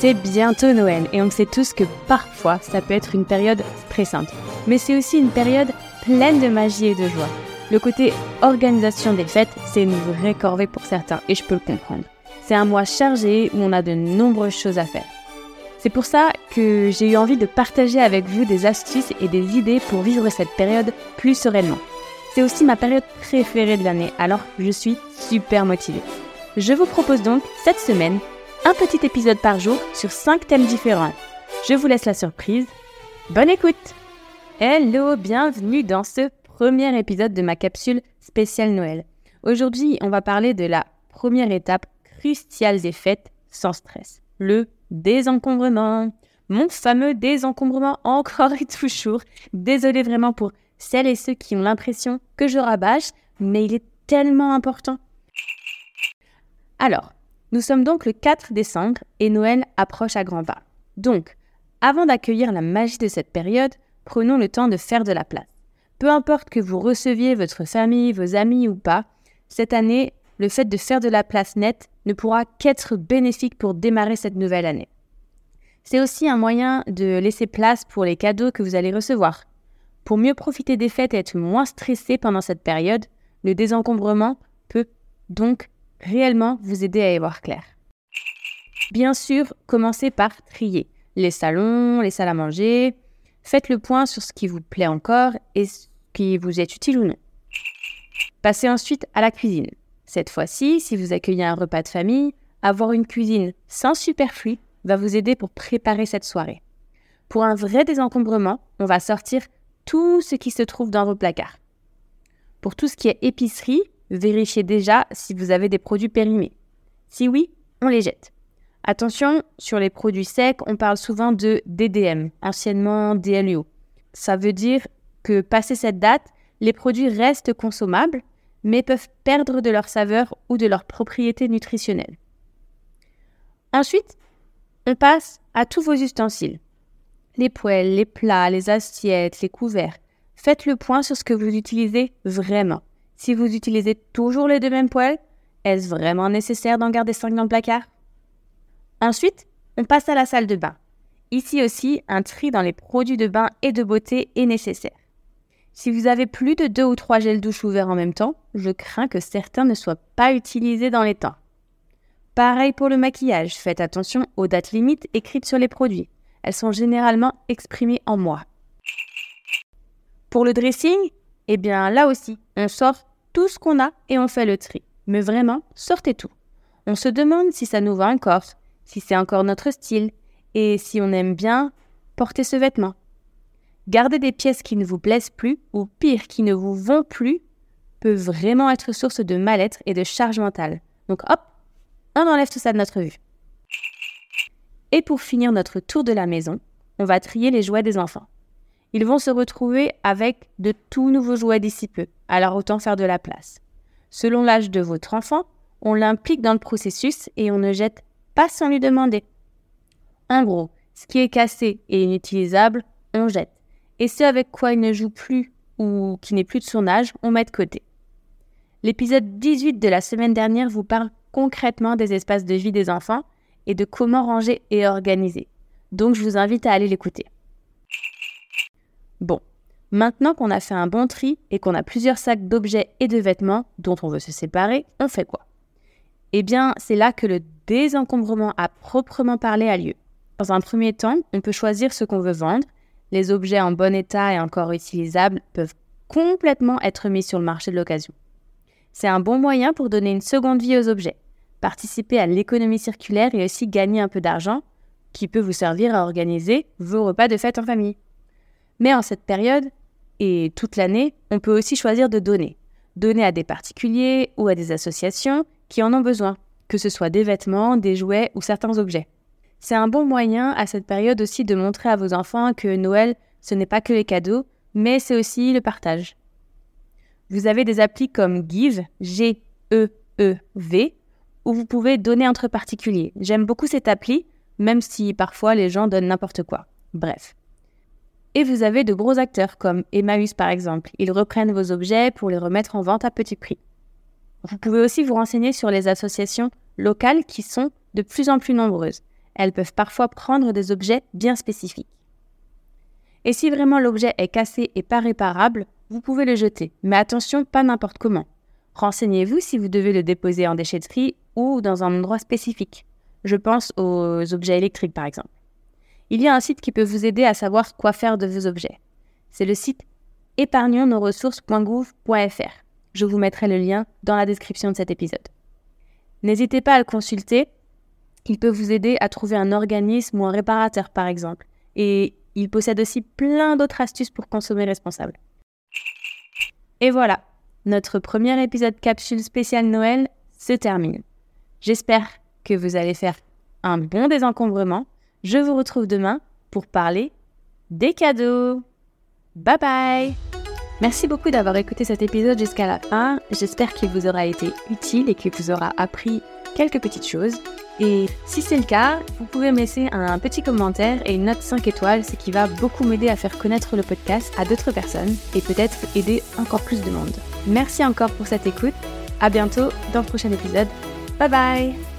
C'est bientôt Noël et on sait tous que parfois ça peut être une période stressante. Mais c'est aussi une période pleine de magie et de joie. Le côté organisation des fêtes, c'est une vraie corvée pour certains et je peux le comprendre. C'est un mois chargé où on a de nombreuses choses à faire. C'est pour ça que j'ai eu envie de partager avec vous des astuces et des idées pour vivre cette période plus sereinement. C'est aussi ma période préférée de l'année, alors je suis super motivée. Je vous propose donc cette semaine un petit épisode par jour sur 5 thèmes différents. Je vous laisse la surprise. Bonne écoute Hello, bienvenue dans ce premier épisode de ma capsule spéciale Noël. Aujourd'hui, on va parler de la première étape cruciale des fêtes sans stress, le désencombrement. Mon fameux désencombrement encore et toujours. Désolé vraiment pour celles et ceux qui ont l'impression que je rabâche, mais il est tellement important. Alors, nous sommes donc le 4 décembre et Noël approche à grands pas. Donc, avant d'accueillir la magie de cette période, prenons le temps de faire de la place. Peu importe que vous receviez votre famille, vos amis ou pas, cette année, le fait de faire de la place nette ne pourra qu'être bénéfique pour démarrer cette nouvelle année. C'est aussi un moyen de laisser place pour les cadeaux que vous allez recevoir. Pour mieux profiter des fêtes et être moins stressé pendant cette période, le désencombrement peut donc réellement vous aider à y voir clair. Bien sûr, commencez par trier les salons, les salles à manger. Faites le point sur ce qui vous plaît encore et ce qui vous est utile ou non. Passez ensuite à la cuisine. Cette fois-ci, si vous accueillez un repas de famille, avoir une cuisine sans superflu va vous aider pour préparer cette soirée. Pour un vrai désencombrement, on va sortir tout ce qui se trouve dans vos placards. Pour tout ce qui est épicerie, vérifiez déjà si vous avez des produits périmés. Si oui, on les jette. Attention, sur les produits secs, on parle souvent de DDM, anciennement DLUO. Ça veut dire que passé cette date, les produits restent consommables, mais peuvent perdre de leur saveur ou de leurs propriétés nutritionnelles. Ensuite, on passe à tous vos ustensiles. Les poêles, les plats, les assiettes, les couverts. Faites le point sur ce que vous utilisez vraiment. Si vous utilisez toujours les deux mêmes poêles, est-ce vraiment nécessaire d'en garder 5 dans le placard? Ensuite, on passe à la salle de bain. Ici aussi, un tri dans les produits de bain et de beauté est nécessaire. Si vous avez plus de 2 ou 3 gels douche ouverts en même temps, je crains que certains ne soient pas utilisés dans les temps. Pareil pour le maquillage, faites attention aux dates limites écrites sur les produits. Elles sont généralement exprimées en mois. Pour le dressing, eh bien là aussi, on sort tout ce qu'on a et on fait le tri. Mais vraiment, sortez tout. On se demande si ça nous va encore, si c'est encore notre style, et si on aime bien porter ce vêtement. Garder des pièces qui ne vous plaisent plus, ou pire, qui ne vous vont plus, peut vraiment être source de mal-être et de charge mentale. Donc hop, on enlève tout ça de notre vue. Et pour finir notre tour de la maison, on va trier les jouets des enfants. Ils vont se retrouver avec de tout nouveaux jouets d'ici peu, alors autant faire de la place. Selon l'âge de votre enfant, on l'implique dans le processus et on ne jette pas sans lui demander. En gros, ce qui est cassé et inutilisable, on jette. Et ce avec quoi il ne joue plus ou qui n'est plus de son âge, on met de côté. L'épisode 18 de la semaine dernière vous parle concrètement des espaces de vie des enfants et de comment ranger et organiser. Donc je vous invite à aller l'écouter. Bon, maintenant qu'on a fait un bon tri et qu'on a plusieurs sacs d'objets et de vêtements dont on veut se séparer, on fait quoi? Eh bien, c'est là que le désencombrement à proprement parler a lieu. Dans un premier temps, on peut choisir ce qu'on veut vendre. Les objets en bon état et encore utilisables peuvent complètement être mis sur le marché de l'occasion. C'est un bon moyen pour donner une seconde vie aux objets, participer à l'économie circulaire et aussi gagner un peu d'argent qui peut vous servir à organiser vos repas de fête en famille. Mais en cette période, et toute l'année, on peut aussi choisir de donner. Donner à des particuliers ou à des associations qui en ont besoin, que ce soit des vêtements, des jouets ou certains objets. C'est un bon moyen à cette période aussi de montrer à vos enfants que Noël, ce n'est pas que les cadeaux, mais c'est aussi le partage. Vous avez des applis comme Give, G-E-E-V, où vous pouvez donner entre particuliers. J'aime beaucoup cette appli, même si parfois les gens donnent n'importe quoi. Bref. Et vous avez de gros acteurs comme Emmaüs par exemple. Ils reprennent vos objets pour les remettre en vente à petit prix. Vous pouvez aussi vous renseigner sur les associations locales qui sont de plus en plus nombreuses. elles peuvent parfois prendre des objets bien spécifiques. Et si vraiment l'objet est cassé et pas réparable, vous pouvez le jeter, mais attention, pas n'importe comment. Renseignez-vous si vous devez le déposer en déchetterie ou dans un endroit spécifique. Je pense aux objets électriques par exemple. Il y a un site qui peut vous aider à savoir quoi faire de vos objets. C'est le site épargnonsnosressources.gouv.fr. Je vous mettrai le lien dans la description de cet épisode. N'hésitez pas à le consulter. Il peut vous aider à trouver un organisme ou un réparateur, par exemple. Et il possède aussi plein d'autres astuces pour consommer responsable. Et voilà, notre premier épisode capsule spécial Noël se termine. J'espère que vous allez faire un bon désencombrement. Je vous retrouve demain pour parler des cadeaux. Bye bye Merci beaucoup d'avoir écouté cet épisode jusqu'à la fin. J'espère qu'il vous aura été utile et qu'il vous aura appris quelques petites choses. Et si c'est le cas, vous pouvez me laisser un petit commentaire et une note 5 étoiles, ce qui va beaucoup m'aider à faire connaître le podcast à d'autres personnes et peut-être aider encore plus de monde. Merci encore pour cette écoute. À bientôt dans le prochain épisode. Bye bye